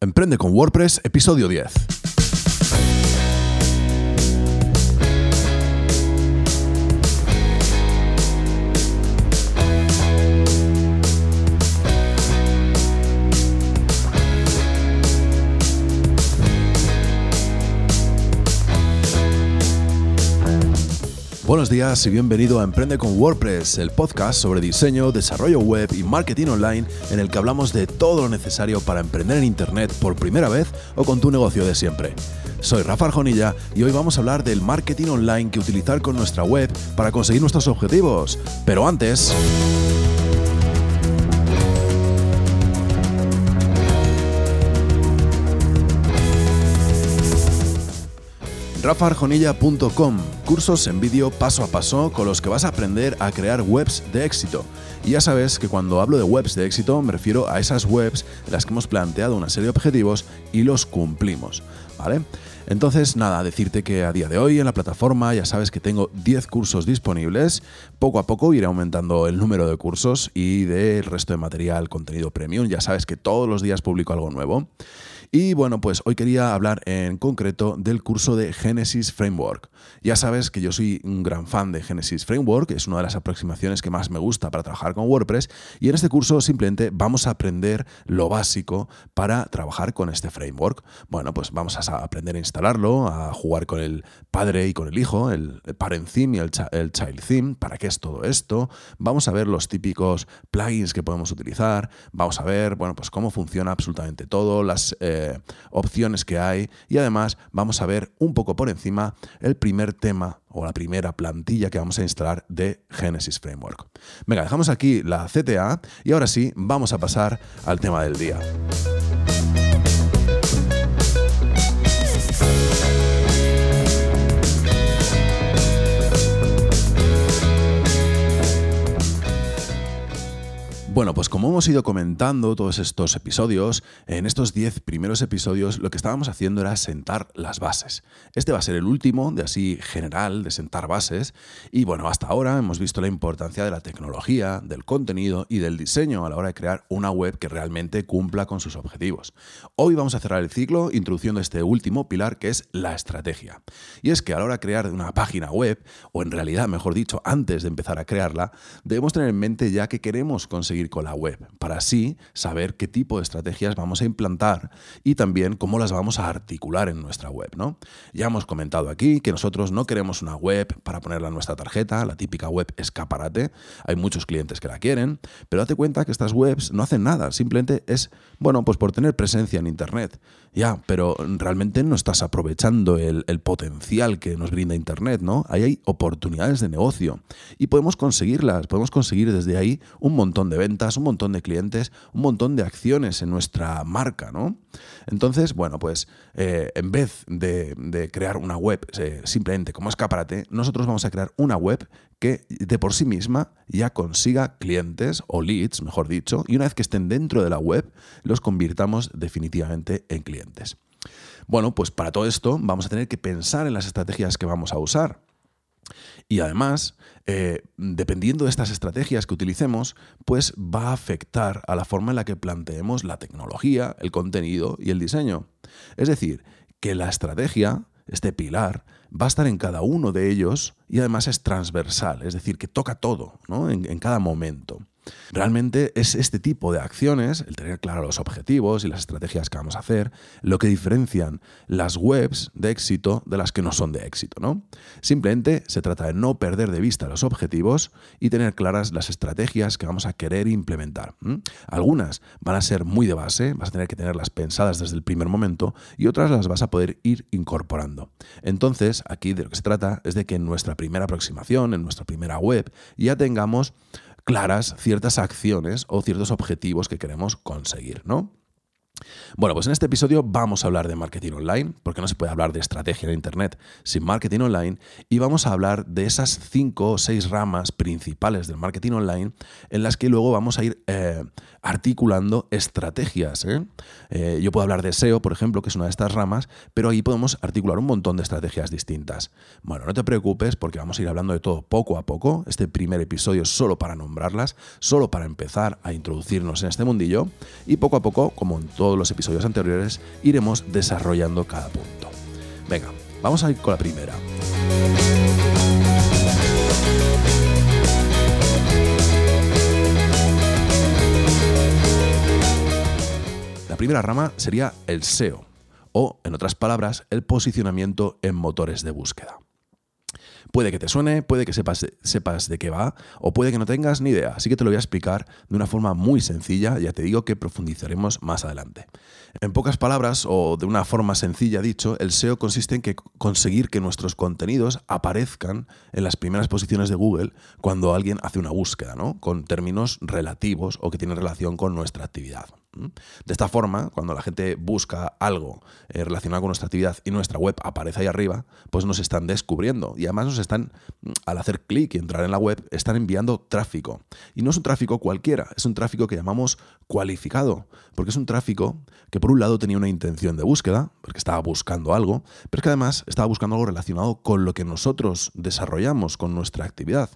Emprende con WordPress, episodio 10. Buenos días y bienvenido a Emprende con WordPress, el podcast sobre diseño, desarrollo web y marketing online en el que hablamos de todo lo necesario para emprender en Internet por primera vez o con tu negocio de siempre. Soy Rafa Arjonilla y hoy vamos a hablar del marketing online que utilizar con nuestra web para conseguir nuestros objetivos. Pero antes... rafaarjonilla.com, cursos en vídeo paso a paso con los que vas a aprender a crear webs de éxito. Y ya sabes que cuando hablo de webs de éxito me refiero a esas webs en las que hemos planteado una serie de objetivos y los cumplimos, ¿vale? Entonces, nada, decirte que a día de hoy en la plataforma ya sabes que tengo 10 cursos disponibles. Poco a poco iré aumentando el número de cursos y del resto de material, contenido premium. Ya sabes que todos los días publico algo nuevo. Y bueno, pues hoy quería hablar en concreto del curso de Genesis Framework. Ya sabes que yo soy un gran fan de Genesis Framework, es una de las aproximaciones que más me gusta para trabajar con WordPress y en este curso simplemente vamos a aprender lo básico para trabajar con este framework. Bueno, pues vamos a aprender a instalarlo, a jugar con el padre y con el hijo, el, parent theme y el, child theme, para qué es todo esto. Vamos a ver los típicos plugins que podemos utilizar, vamos a ver, bueno, pues cómo funciona absolutamente todo, las... Eh, opciones que hay y además vamos a ver un poco por encima el primer tema o la primera plantilla que vamos a instalar de Genesis Framework. Venga, dejamos aquí la CTA y ahora sí vamos a pasar al tema del día. Bueno, pues como hemos ido comentando todos estos episodios, en estos 10 primeros episodios lo que estábamos haciendo era sentar las bases. Este va a ser el último, de así general, de sentar bases. Y bueno, hasta ahora hemos visto la importancia de la tecnología, del contenido y del diseño a la hora de crear una web que realmente cumpla con sus objetivos. Hoy vamos a cerrar el ciclo introduciendo este último pilar que es la estrategia. Y es que a la hora de crear una página web, o en realidad, mejor dicho, antes de empezar a crearla, debemos tener en mente ya que queremos conseguir con la web, para así saber qué tipo de estrategias vamos a implantar y también cómo las vamos a articular en nuestra web. ¿no? Ya hemos comentado aquí que nosotros no queremos una web para ponerla en nuestra tarjeta, la típica web escaparate. Hay muchos clientes que la quieren, pero date cuenta que estas webs no hacen nada, simplemente es, bueno, pues por tener presencia en Internet. Ya, pero realmente no estás aprovechando el, potencial que nos brinda Internet, ¿no? Ahí hay oportunidades de negocio y podemos conseguirlas, podemos conseguir desde ahí un montón de ventas un montón de clientes, un montón de acciones en nuestra marca, ¿no? Entonces, bueno, pues eh, en vez de, crear una web eh, simplemente como escaparate, nosotros vamos a crear una web que de por sí misma ya consiga clientes o leads, mejor dicho, y una vez que estén dentro de la web, los convirtamos definitivamente en clientes. Bueno, pues para todo esto vamos a tener que pensar en las estrategias que vamos a usar. Y además, eh, dependiendo de estas estrategias que utilicemos, pues va a afectar a la forma en la que planteemos la tecnología, el contenido y el diseño. Es decir, que la estrategia, este pilar, va a estar en cada uno de ellos y además es transversal, es decir, que toca todo ¿no? en cada momento. Realmente es este tipo de acciones, el tener claro los objetivos y las estrategias que vamos a hacer, lo que diferencian las webs de éxito de las que no son de éxito, ¿no? Simplemente se trata de no perder de vista los objetivos y tener claras las estrategias que vamos a querer implementar. Algunas van a ser muy de base, vas a tener que tenerlas pensadas desde el primer momento y otras las vas a poder ir incorporando. Entonces, aquí de lo que se trata es de que en nuestra primera aproximación, en nuestra primera web, ya tengamos claras ciertas acciones o ciertos objetivos que queremos conseguir, ¿no? Bueno, pues en este episodio vamos a hablar de marketing online, porque no se puede hablar de estrategia en Internet sin marketing online, y vamos a hablar de esas cinco o seis ramas principales del marketing online en las que luego vamos a ir eh, articulando estrategias. ¿eh? Eh, yo puedo hablar de SEO, por ejemplo, que es una de estas ramas, pero ahí podemos articular un montón de estrategias distintas. Bueno, no te preocupes porque vamos a ir hablando de todo poco a poco. Este primer episodio es solo para nombrarlas, solo para empezar a introducirnos en este mundillo, y poco a poco, como en todo todos los episodios anteriores, iremos desarrollando cada punto. Venga, vamos a ir con la primera. La primera rama sería el SEO, o, en otras palabras, el posicionamiento en motores de búsqueda. Puede que te suene, puede que sepas, de qué va, o puede que no tengas ni idea. Así que te lo voy a explicar de una forma muy sencilla, ya te digo que profundizaremos más adelante. En pocas palabras, o de una forma sencilla dicho, el SEO consiste en conseguir que nuestros contenidos aparezcan en las primeras posiciones de Google cuando alguien hace una búsqueda, ¿no? Con términos relativos o que tienen relación con nuestra actividad. De esta forma, cuando la gente busca algo eh, relacionado con nuestra actividad y nuestra web aparece ahí arriba, pues nos están descubriendo y además nos están, mm, al hacer clic y entrar en la web, están enviando tráfico. Y no es un tráfico cualquiera, es un tráfico que llamamos cualificado, porque es un tráfico que por un lado tenía una intención de búsqueda, porque estaba buscando algo, pero es que además estaba buscando algo relacionado con lo que nosotros desarrollamos con nuestra actividad.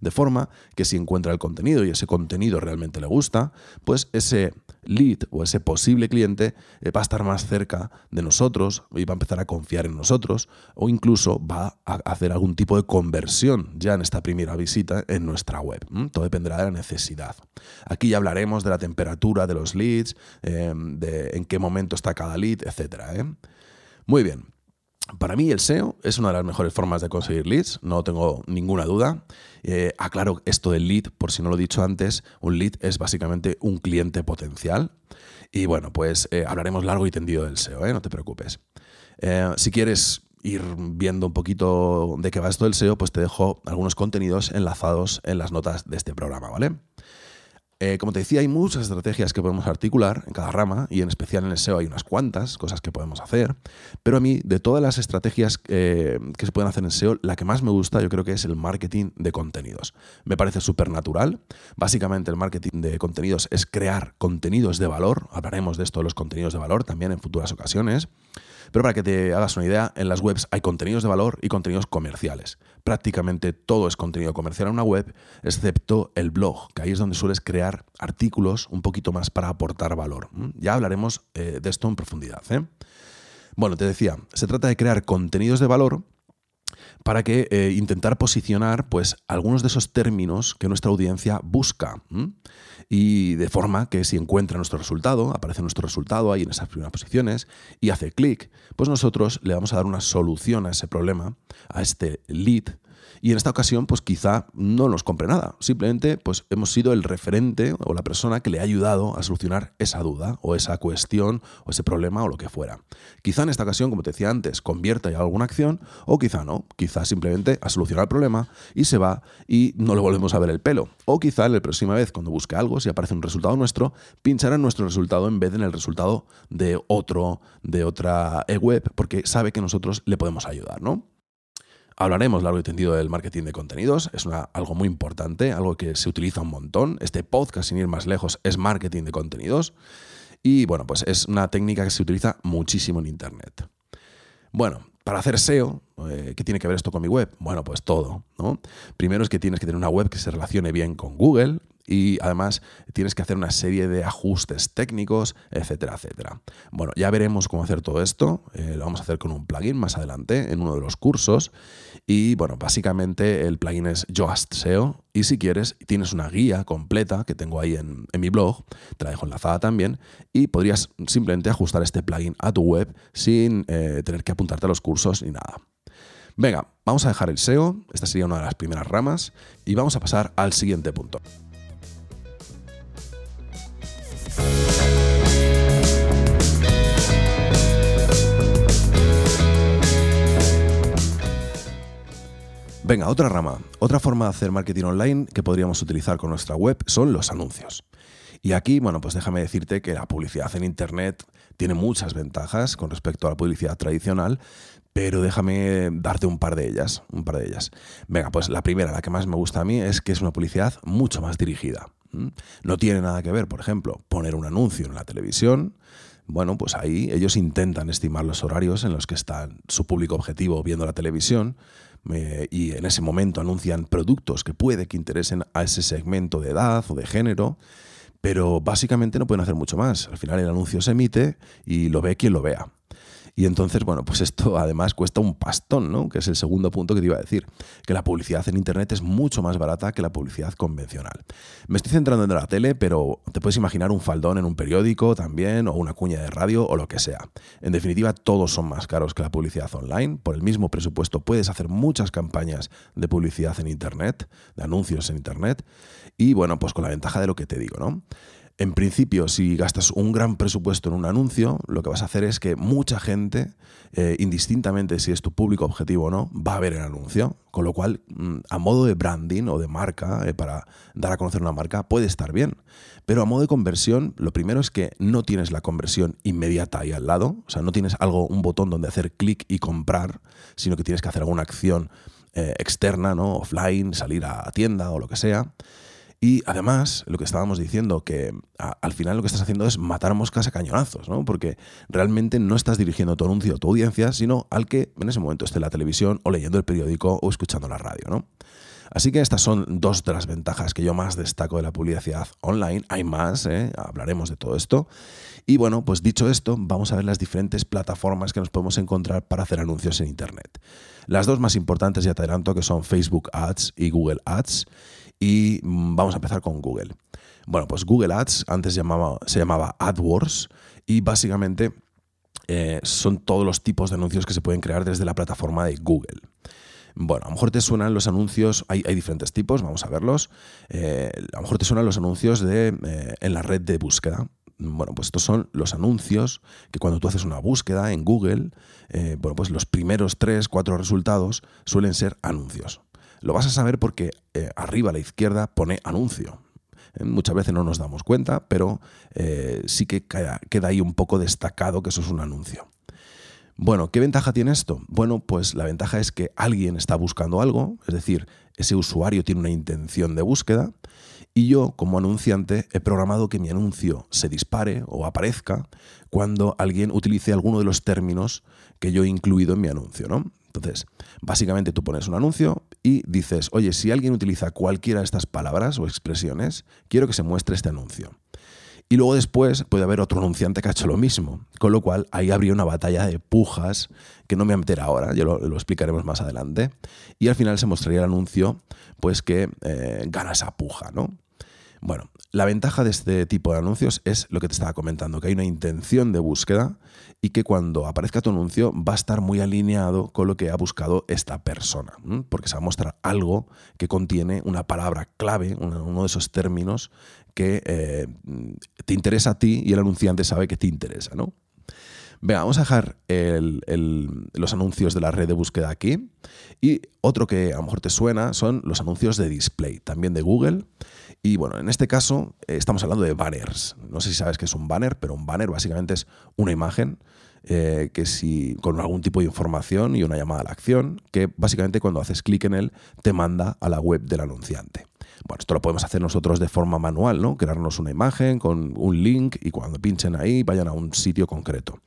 De forma que si encuentra el contenido y ese contenido realmente le gusta, pues ese lead o ese posible cliente eh, va a estar más cerca de nosotros y va a empezar a confiar en nosotros o incluso va a hacer algún tipo de conversión ya en esta primera visita en nuestra web. Todo dependerá de la necesidad. Aquí ya hablaremos de la temperatura de los leads, em, de en qué momento está cada lead, etc. ¿eh? Muy bien. Para mí el SEO es una de las mejores formas de conseguir leads, no tengo ninguna duda. Eh, aclaro esto del lead, por si no lo he dicho antes, un lead es básicamente un cliente potencial. Y bueno, pues eh, hablaremos largo y tendido del SEO, ¿eh? no te preocupes. si quieres ir viendo un poquito de qué va esto del SEO, pues te dejo algunos contenidos enlazados en las notas de este programa, ¿vale? Eh, como te decía, hay muchas estrategias que podemos articular en cada rama y en especial en el SEO hay unas cuantas cosas que podemos hacer, pero a mí de todas las estrategias eh, que se pueden hacer en SEO, la que más me gusta yo creo que es el marketing de contenidos. Me parece súper natural. Básicamente el marketing de contenidos es crear contenidos de valor. Hablaremos de esto de los contenidos de valor también en futuras ocasiones. Pero para que te hagas una idea, en las webs hay contenidos de valor y contenidos comerciales. Prácticamente todo es contenido comercial en una web, excepto el blog, que ahí es donde sueles crear artículos un poquito más para aportar valor. Ya hablaremos eh, de esto en profundidad. ¿eh? Bueno, te decía, se trata de crear contenidos de valor para que eh, intentar posicionar pues algunos de esos términos que nuestra audiencia busca y de forma que si encuentra nuestro resultado, aparece nuestro resultado ahí en esas primeras posiciones y hace clic, pues nosotros le vamos a dar una solución a ese problema, a este lead y en esta ocasión, pues quizá no nos compre nada. Simplemente, pues hemos sido el referente o la persona que le ha ayudado a solucionar esa duda o esa cuestión o ese problema o lo que fuera. Quizá en esta ocasión, como te decía antes, convierta ya alguna acción o quizá no. Quizá simplemente ha solucionado el problema y se va y no le volvemos a ver el pelo. O quizá la próxima vez, cuando busque algo, si aparece un resultado nuestro, pinchará en nuestro resultado en vez de en el resultado de otro, de otra e-web, porque sabe que nosotros le podemos ayudar, ¿no? Hablaremos largo y tendido del marketing de contenidos, es algo muy importante, algo que se utiliza un montón. Este podcast, sin ir más lejos, es marketing de contenidos. Y bueno, pues es una técnica que se utiliza muchísimo en Internet. Bueno, para hacer SEO, eh, ¿qué tiene que ver esto con mi web? Bueno, pues todo. ¿no? Primero es que tienes que tener una web que se relacione bien con Google, y además tienes que hacer una serie de ajustes técnicos, etcétera, etcétera. Bueno, ya veremos cómo hacer todo esto. Eh, lo vamos a hacer con un plugin más adelante en uno de los cursos. Y bueno, básicamente el plugin es Yoast SEO. Y si quieres, tienes una guía completa que tengo ahí en, mi blog, te la dejo enlazada también. Y podrías simplemente ajustar este plugin a tu web sin eh, tener que apuntarte a los cursos ni nada. Venga, vamos a dejar el SEO, esta sería una de las primeras ramas, y vamos a pasar al siguiente punto. Venga, otra rama, otra forma de hacer marketing online que podríamos utilizar con nuestra web son los anuncios. Y aquí, bueno, pues déjame decirte que la publicidad en Internet tiene muchas ventajas con respecto a la publicidad tradicional, pero déjame darte un par de ellas, un par de ellas. Venga, pues la primera, la que más me gusta a mí, es que es una publicidad mucho más dirigida. No tiene nada que ver, por ejemplo, poner un anuncio en la televisión. Bueno, pues ahí ellos intentan estimar los horarios en los que está su público objetivo viendo la televisión y en ese momento anuncian productos que puede que interesen a ese segmento de edad o de género. pero básicamente no pueden hacer mucho más. Al final el anuncio se emite y lo ve quien lo vea. Y entonces, bueno, pues esto además cuesta un pastón, ¿no? Que es el segundo punto que te iba a decir, que la publicidad en Internet es mucho más barata que la publicidad convencional. Me estoy centrando en la tele, pero te puedes imaginar un faldón en un periódico también, o una cuña de radio, o lo que sea. En definitiva, todos son más caros que la publicidad online. Por el mismo presupuesto puedes hacer muchas campañas de publicidad en Internet, de anuncios en Internet, y bueno, pues con la ventaja de lo que te digo, ¿no? En principio, si gastas un gran presupuesto en un anuncio, lo que vas a hacer es que mucha gente, eh, indistintamente si es tu público objetivo o no, va a ver el anuncio. Con lo cual, mm, a modo de branding o de marca, eh, para dar a conocer una marca, puede estar bien. Pero a modo de conversión, lo primero es que no tienes la conversión inmediata ahí al lado. O sea, no tienes algo, un botón donde hacer clic y comprar, sino que tienes que hacer alguna acción eh, externa, ¿no? Offline, salir a tienda o lo que sea. Y además, lo que estábamos diciendo, que al final lo que estás haciendo es matar moscas a cañonazos, ¿no? Porque realmente no estás dirigiendo tu anuncio a tu audiencia, sino al que en ese momento esté en la televisión o leyendo el periódico o escuchando la radio, ¿no? Así que estas son dos de las ventajas que yo más destaco de la publicidad online. Hay más, ¿eh? hablaremos de todo esto. Y bueno, pues dicho esto, vamos a ver las diferentes plataformas que nos podemos encontrar para hacer anuncios en Internet. Las dos más importantes, ya te adelanto, que son Facebook Ads y Google Ads. Y mm, vamos a empezar con Google. Bueno, pues Google Ads antes llamaba, se llamaba AdWords y básicamente eh, son todos los tipos de anuncios que se pueden crear desde la plataforma de Google. Bueno, a lo mejor te suenan los anuncios, hay, diferentes tipos, vamos a verlos. Eh, a lo mejor te suenan los anuncios de, eh, en la red de búsqueda. Bueno, pues estos son los anuncios que cuando tú haces una búsqueda en Google, bueno, pues los primeros tres, cuatro resultados suelen ser anuncios. Lo vas a saber porque eh, arriba a la izquierda pone anuncio. Eh, muchas veces no nos damos cuenta, pero eh, sí que queda, ahí un poco destacado que eso es un anuncio. Bueno, ¿qué ventaja tiene esto? Bueno, pues la ventaja es que alguien está buscando algo, es decir, ese usuario tiene una intención de búsqueda y yo, como anunciante, he programado que mi anuncio se dispare o aparezca cuando alguien utilice alguno de los términos que yo he incluido en mi anuncio, ¿no? Entonces, básicamente tú pones un anuncio y dices, oye, si alguien utiliza cualquiera de estas palabras o expresiones, quiero que se muestre este anuncio. Y luego después puede haber otro anunciante que ha hecho lo mismo, con lo cual ahí habría una batalla de pujas que no me voy a meter ahora, ya lo, explicaremos más adelante. Y al final se mostraría el anuncio, pues que eh, gana esa puja, ¿no? Bueno, la ventaja de este tipo de anuncios es lo que te estaba comentando, que hay una intención de búsqueda y que cuando aparezca tu anuncio va a estar muy alineado con lo que ha buscado esta persona, porque se va a mostrar algo que contiene una palabra clave, uno de esos términos que eh, te interesa a ti y el anunciante sabe que te interesa, ¿no? Venga, vamos a dejar los anuncios de la red de búsqueda aquí. Y otro que a lo mejor te suena son los anuncios de display, también de Google. Y bueno, en este caso eh, estamos hablando de banners. No sé si sabes qué es un banner, pero un banner básicamente es una imagen eh, que con algún tipo de información y una llamada a la acción, que básicamente cuando haces clic en él te manda a la web del anunciante. Bueno, esto lo podemos hacer nosotros de forma manual, ¿no? Crearnos una imagen con un link y cuando pinchen ahí vayan a un sitio concreto.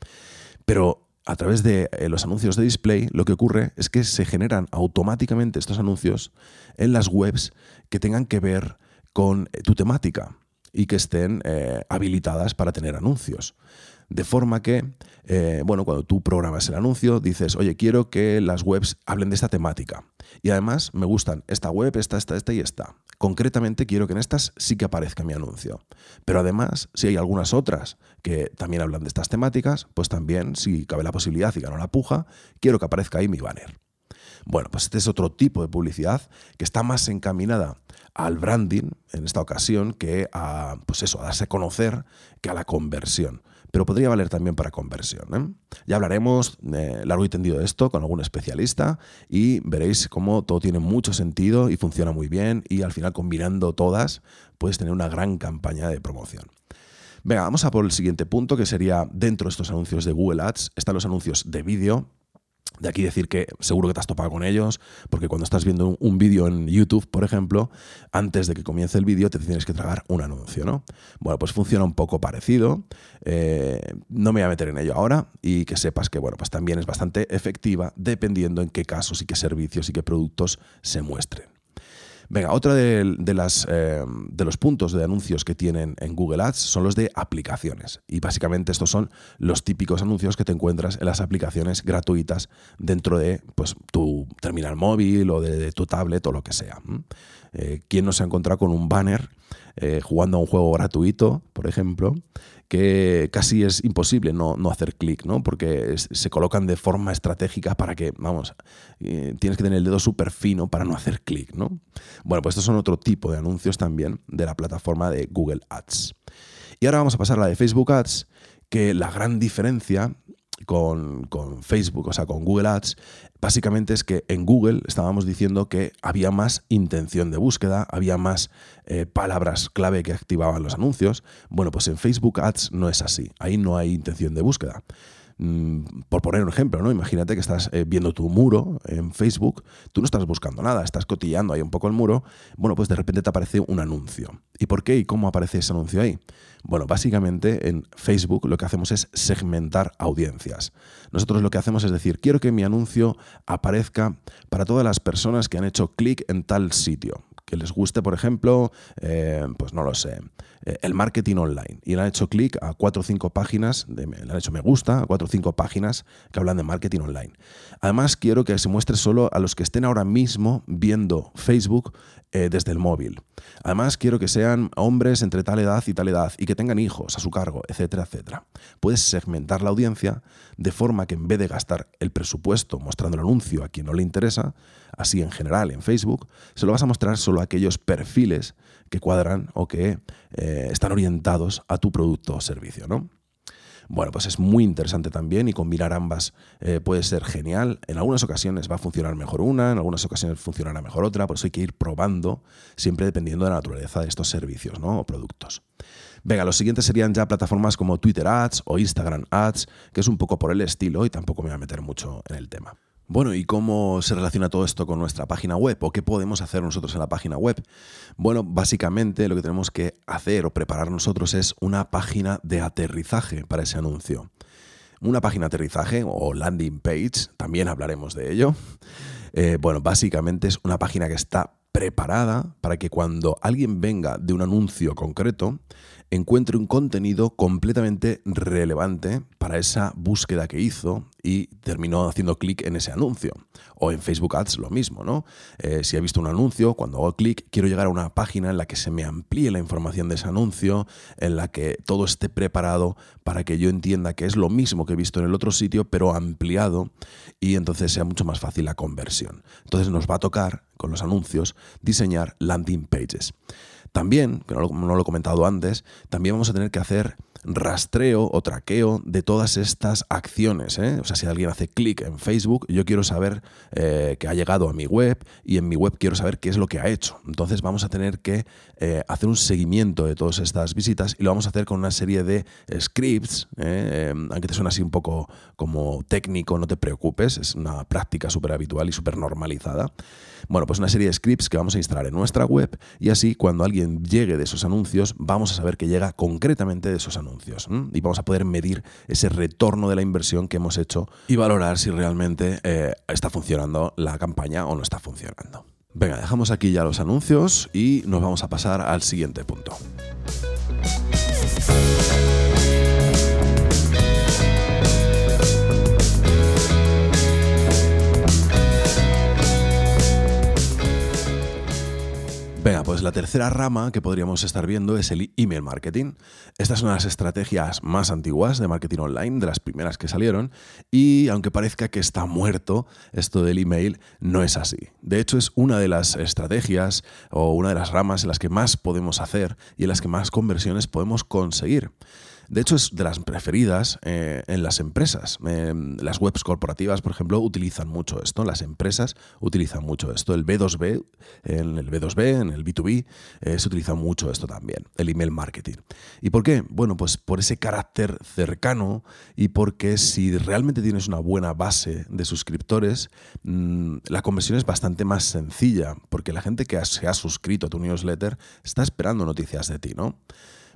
Pero a través de eh, los anuncios de display, lo que ocurre es que se generan automáticamente estos anuncios en las webs que tengan que ver con tu temática y que estén habilitadas para tener anuncios. De forma que, eh, bueno, cuando tú programas el anuncio, dices, oye, quiero que las webs hablen de esta temática. Y además me gustan esta web, esta, esta, esta y esta. Concretamente quiero que en estas sí que aparezca mi anuncio. Pero además, si hay algunas otras que también hablan de estas temáticas, pues también, si cabe la posibilidad y gano la puja, quiero que aparezca ahí mi banner. Bueno, pues este es otro tipo de publicidad que está más encaminada al branding en esta ocasión que a, pues eso, a darse a conocer que a la conversión pero podría valer también para conversión. ¿eh? Ya hablaremos eh, largo y tendido de esto con algún especialista y veréis cómo todo tiene mucho sentido y funciona muy bien y al final combinando todas puedes tener una gran campaña de promoción. Venga, vamos a por el siguiente punto que sería dentro de estos anuncios de Google Ads están los anuncios de vídeo de aquí decir que seguro que te has topado con ellos, porque cuando estás viendo un, vídeo en YouTube, por ejemplo, antes de que comience el vídeo te tienes que tragar un anuncio, ¿no? Bueno, pues funciona un poco parecido. Eh, no me voy a meter en ello ahora y que sepas que, bueno, pues también es bastante efectiva dependiendo en qué casos y qué servicios y qué productos se muestren. Venga, otra eh, de los puntos de anuncios que tienen en Google Ads son los de aplicaciones. Y básicamente estos son los típicos anuncios que te encuentras en las aplicaciones gratuitas dentro de pues, tu terminal móvil o de, tu tablet o lo que sea. Eh, ¿Quién no se ha encontrado con un banner eh, jugando a un juego gratuito, por ejemplo, que casi es imposible no, hacer clic, ¿no? Porque se colocan de forma estratégica para que, vamos, eh, tienes que tener el dedo súper fino para no hacer clic, ¿no? Bueno, pues estos son otro tipo de anuncios también de la plataforma de Google Ads. Y ahora vamos a pasar a la de Facebook Ads, que la gran diferencia con, Facebook, o sea, con Google Ads, básicamente es que en Google estábamos diciendo que había más intención de búsqueda, había más eh, palabras clave que activaban los anuncios. Bueno, pues en Facebook Ads no es así, ahí no hay intención de búsqueda. Mm, por poner un ejemplo, ¿no? Imagínate que estás eh, viendo tu muro en Facebook, tú no estás buscando nada, estás cotillando ahí un poco el muro, bueno, pues de repente te aparece un anuncio. ¿Y por qué y cómo aparece ese anuncio ahí? Bueno, básicamente en Facebook lo que hacemos es segmentar audiencias. Nosotros lo que hacemos es decir, quiero que mi anuncio aparezca para todas las personas que han hecho clic en tal sitio que les guste, por ejemplo, eh, pues no lo sé, el marketing online. Y le han hecho clic a cuatro o cinco páginas, de, le han hecho me gusta a cuatro o cinco páginas que hablan de marketing online. Además, quiero que se muestre solo a los que estén ahora mismo viendo Facebook eh, desde el móvil. Además, quiero que sean hombres entre tal edad y tal edad y que tengan hijos a su cargo, etcétera, etcétera. Puedes segmentar la audiencia de forma que en vez de gastar el presupuesto mostrando el anuncio a quien no le interesa, así en general en Facebook, se lo vas a mostrar solo a aquellos perfiles que cuadran o que eh, están orientados a tu producto o servicio, ¿no? Bueno, pues es muy interesante también y combinar ambas eh, puede ser genial. En algunas ocasiones va a funcionar mejor una, en algunas ocasiones funcionará mejor otra, por eso hay que ir probando, siempre dependiendo de la naturaleza de estos servicios ¿no? o productos. Venga, los siguientes serían ya plataformas como Twitter Ads o Instagram Ads, que es un poco por el estilo y tampoco me voy a meter mucho en el tema. Bueno, ¿y cómo se relaciona todo esto con nuestra página web? ¿O qué podemos hacer nosotros en la página web? Bueno, básicamente lo que tenemos que hacer o preparar nosotros es una página de aterrizaje para ese anuncio. Una página de aterrizaje o landing page, también hablaremos de ello. Eh, bueno, básicamente es una página que está preparada para que cuando alguien venga de un anuncio concreto, encuentre un contenido completamente relevante para esa búsqueda que hizo y terminó haciendo clic en ese anuncio. O en Facebook Ads lo mismo, ¿no? Eh, si he visto un anuncio, cuando hago clic, quiero llegar a una página en la que se me amplíe la información de ese anuncio, en la que todo esté preparado para que yo entienda que es lo mismo que he visto en el otro sitio, pero ampliado y entonces sea mucho más fácil la conversión. Entonces nos va a tocar, con los anuncios, diseñar landing pages. También, que no lo, he comentado antes, también vamos a tener que hacer rastreo o traqueo de todas estas acciones. ¿eh? O sea, si alguien hace clic en Facebook, yo quiero saber eh, que ha llegado a mi web y en mi web quiero saber qué es lo que ha hecho. Entonces vamos a tener que eh, hacer un seguimiento de todas estas visitas y lo vamos a hacer con una serie de scripts, aunque te suena así un poco como técnico, no te preocupes, es una práctica súper habitual y súper normalizada. Bueno, pues una serie de scripts que vamos a instalar en nuestra web y así cuando alguien llegue de esos anuncios vamos a saber que llega concretamente de esos anuncios y vamos a poder medir ese retorno de la inversión que hemos hecho y valorar si realmente eh, está funcionando la campaña o no está funcionando. Venga, dejamos aquí ya los anuncios y nos vamos a pasar al siguiente punto. La tercera rama que podríamos estar viendo es el email marketing. Esta es una de las estrategias más antiguas de marketing online, de las primeras que salieron, y aunque parezca que está muerto, esto del email no es así. De hecho, es una de las estrategias o una de las ramas en las que más podemos hacer y en las que más conversiones podemos conseguir. De hecho, es de las preferidas eh, en las empresas. Eh, las webs corporativas, por ejemplo, utilizan mucho esto. Las empresas utilizan mucho esto. El B2B, en el B2B, en el B2B, eh, se utiliza mucho esto también, el email marketing. ¿Y por qué? Bueno, pues por ese carácter cercano y porque si realmente tienes una buena base de suscriptores, mm, la conversión es bastante más sencilla, porque la gente que se ha suscrito a tu newsletter está esperando noticias de ti, ¿no?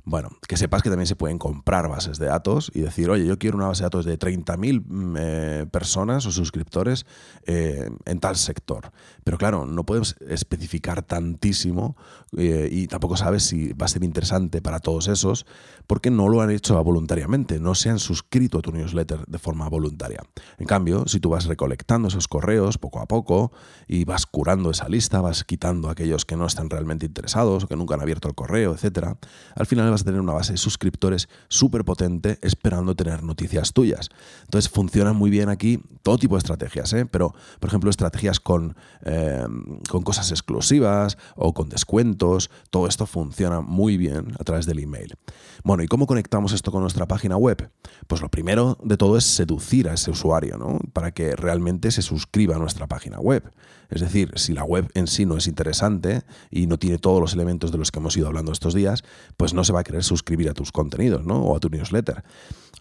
Bueno, que sepas que también se pueden comprar bases de datos y decir, oye, yo quiero una base de datos de 30.000 mm, eh, personas o suscriptores eh, en tal sector. Pero claro, no puedes especificar tantísimo eh, y tampoco sabes si va a ser interesante para todos esos porque no lo han hecho voluntariamente, no se han suscrito a tu newsletter de forma voluntaria. En cambio, si tú vas recolectando esos correos poco a poco y vas curando esa lista, vas quitando a aquellos que no están realmente interesados o que nunca han abierto el correo, etc., al final vas tener una base de suscriptores súper potente esperando tener noticias tuyas. Entonces funcionan muy bien aquí todo tipo de estrategias, ¿eh? pero por ejemplo estrategias con, eh, con cosas exclusivas o con descuentos, todo esto funciona muy bien a través del email. Bueno, ¿y cómo conectamos esto con nuestra página web? Pues lo primero de todo es seducir a ese usuario, ¿no? Para que realmente se suscriba a nuestra página web. Es decir, si la web en sí no es interesante y no tiene todos los elementos de los que hemos ido hablando estos días, pues no se va a querer suscribir a tus contenidos, ¿no? O a tu newsletter.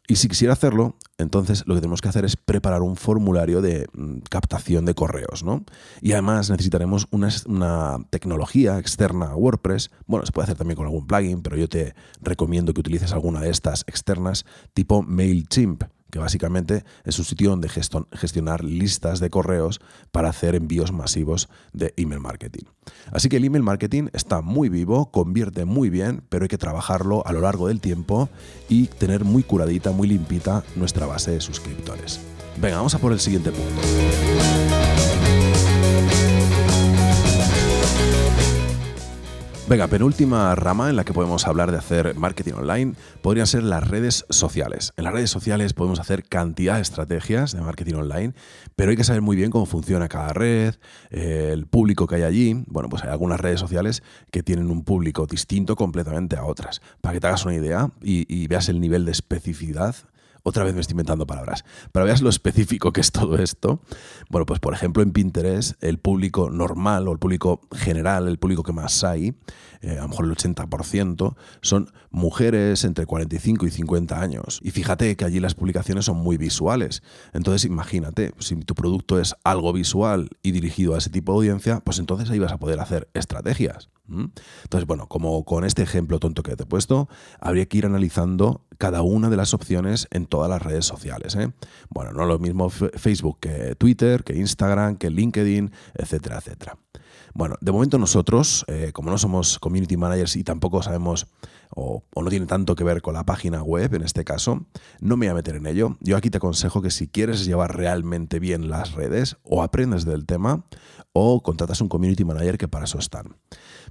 Y si quisiera hacerlo, entonces lo que tenemos que hacer es preparar un formulario de mm, captación de correos, ¿no? Y además necesitaremos una, una, tecnología externa a WordPress. Bueno, se puede hacer también con algún plugin, pero yo te recomiendo que utilices alguna de estas externas tipo MailChimp que básicamente es un sitio donde gestionar listas de correos para hacer envíos masivos de email marketing. Así que el email marketing está muy vivo, convierte muy bien, pero hay que trabajarlo a lo largo del tiempo y tener muy curadita, muy limpita nuestra base de suscriptores. Venga, vamos a por el siguiente punto. Venga, penúltima rama en la que podemos hablar de hacer marketing online podrían ser las redes sociales. En las redes sociales podemos hacer cantidad de estrategias de marketing online, pero hay que saber muy bien cómo funciona cada red, eh, el público que hay allí. Bueno, pues hay algunas redes sociales que tienen un público distinto completamente a otras. Para que te hagas una idea y, y veas el nivel de especificidad otra vez me estoy inventando palabras. Pero veas lo específico que es todo esto. Bueno, pues por ejemplo en Pinterest el público normal o el público general, el público que más hay, eh, a lo mejor el 80%, son mujeres entre 45 y 50 años. Y fíjate que allí las publicaciones son muy visuales. Entonces imagínate, si tu producto es algo visual y dirigido a ese tipo de audiencia, pues entonces ahí vas a poder hacer estrategias. Entonces, bueno, como con este ejemplo tonto que te he puesto, habría que ir analizando cada una de las opciones en todas las redes sociales. ¿eh? Bueno, no lo mismo Facebook que Twitter, que Instagram, que LinkedIn, etcétera, etcétera. Bueno, de momento nosotros, eh, como no somos community managers y tampoco sabemos o, no tiene tanto que ver con la página web en este caso, no me voy a meter en ello. Yo aquí te aconsejo que si quieres llevar realmente bien las redes, o aprendes del tema, o contratas un community manager que para eso están.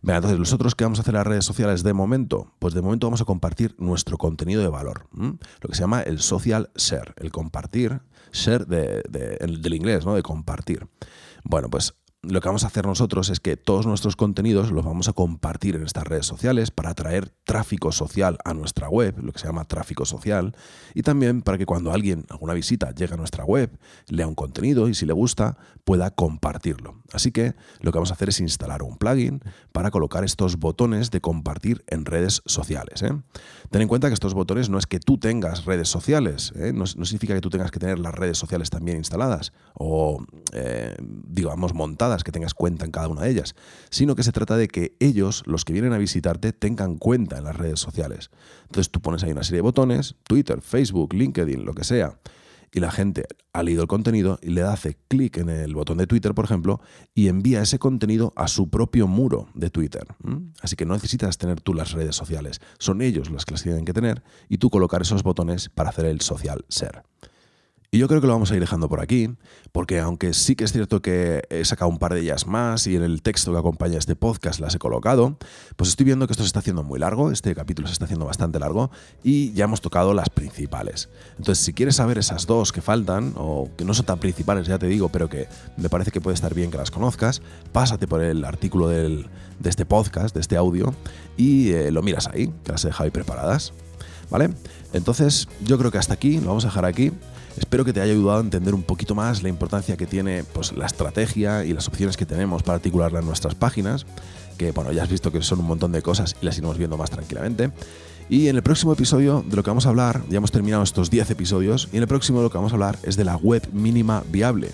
Venga, entonces, ¿nosotros qué vamos a hacer en las redes sociales de momento? Pues de momento vamos a compartir nuestro contenido de valor, lo que se llama el social share, el compartir, share del inglés, ¿no? De compartir. Bueno, pues lo que vamos a hacer nosotros es que todos nuestros contenidos los vamos a compartir en estas redes sociales para atraer tráfico social a nuestra web, lo que se llama tráfico social, y también para que cuando alguien, alguna visita, llegue a nuestra web, lea un contenido y si le gusta, pueda compartirlo. Así que lo que vamos a hacer es instalar un plugin para colocar estos botones de compartir en redes sociales. ¿eh? Ten en cuenta que estos botones no es que tú tengas redes sociales, ¿eh? no, significa que tú tengas que tener las redes sociales también instaladas o, eh, digamos, montadas que tengas cuenta en cada una de ellas, sino que se trata de que ellos, los que vienen a visitarte, tengan cuenta en las redes sociales. Entonces tú pones ahí una serie de botones, Twitter, Facebook, LinkedIn, lo que sea, y la gente ha leído el contenido y le hace clic en el botón de Twitter, por ejemplo, y envía ese contenido a su propio muro de Twitter. Así que no necesitas tener tú las redes sociales, son ellos los que las tienen que tener y tú colocar esos botones para hacer el social share. Y yo creo que lo vamos a ir dejando por aquí, porque aunque sí que es cierto que he sacado un par de ellas más y en el texto que acompaña este podcast las he colocado, pues estoy viendo que esto se está haciendo muy largo, este capítulo se está haciendo bastante largo y ya hemos tocado las principales. Entonces, si quieres saber esas dos que faltan, o que no son tan principales, ya te digo, pero que me parece que puede estar bien que las conozcas, pásate por el artículo de este podcast, de este audio, y eh, lo miras ahí, que las he dejado ahí preparadas. ¿Vale? Entonces, yo creo que hasta aquí, lo vamos a dejar aquí. Espero que te haya ayudado a entender un poquito más la importancia que tiene pues, la estrategia y las opciones que tenemos para articularla en nuestras páginas, que bueno, ya has visto que son un montón de cosas y las iremos viendo más tranquilamente. Y en el próximo episodio de lo que vamos a hablar, ya hemos terminado estos 10 episodios, y en el próximo lo que vamos a hablar es de la web mínima viable.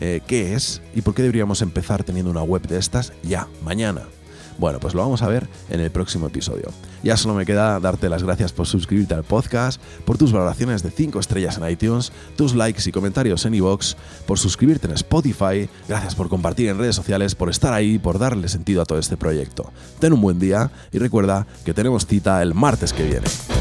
Eh, ¿Qué es y por qué deberíamos empezar teniendo una web de estas ya, mañana? Bueno, pues lo vamos a ver en el próximo episodio. Ya solo me queda darte las gracias por suscribirte al podcast, por tus valoraciones de 5 estrellas en iTunes, tus likes y comentarios en iVoox, por suscribirte en Spotify, gracias por compartir en redes sociales, por estar ahí, por darle sentido a todo este proyecto. Ten un buen día y recuerda que tenemos cita el martes que viene.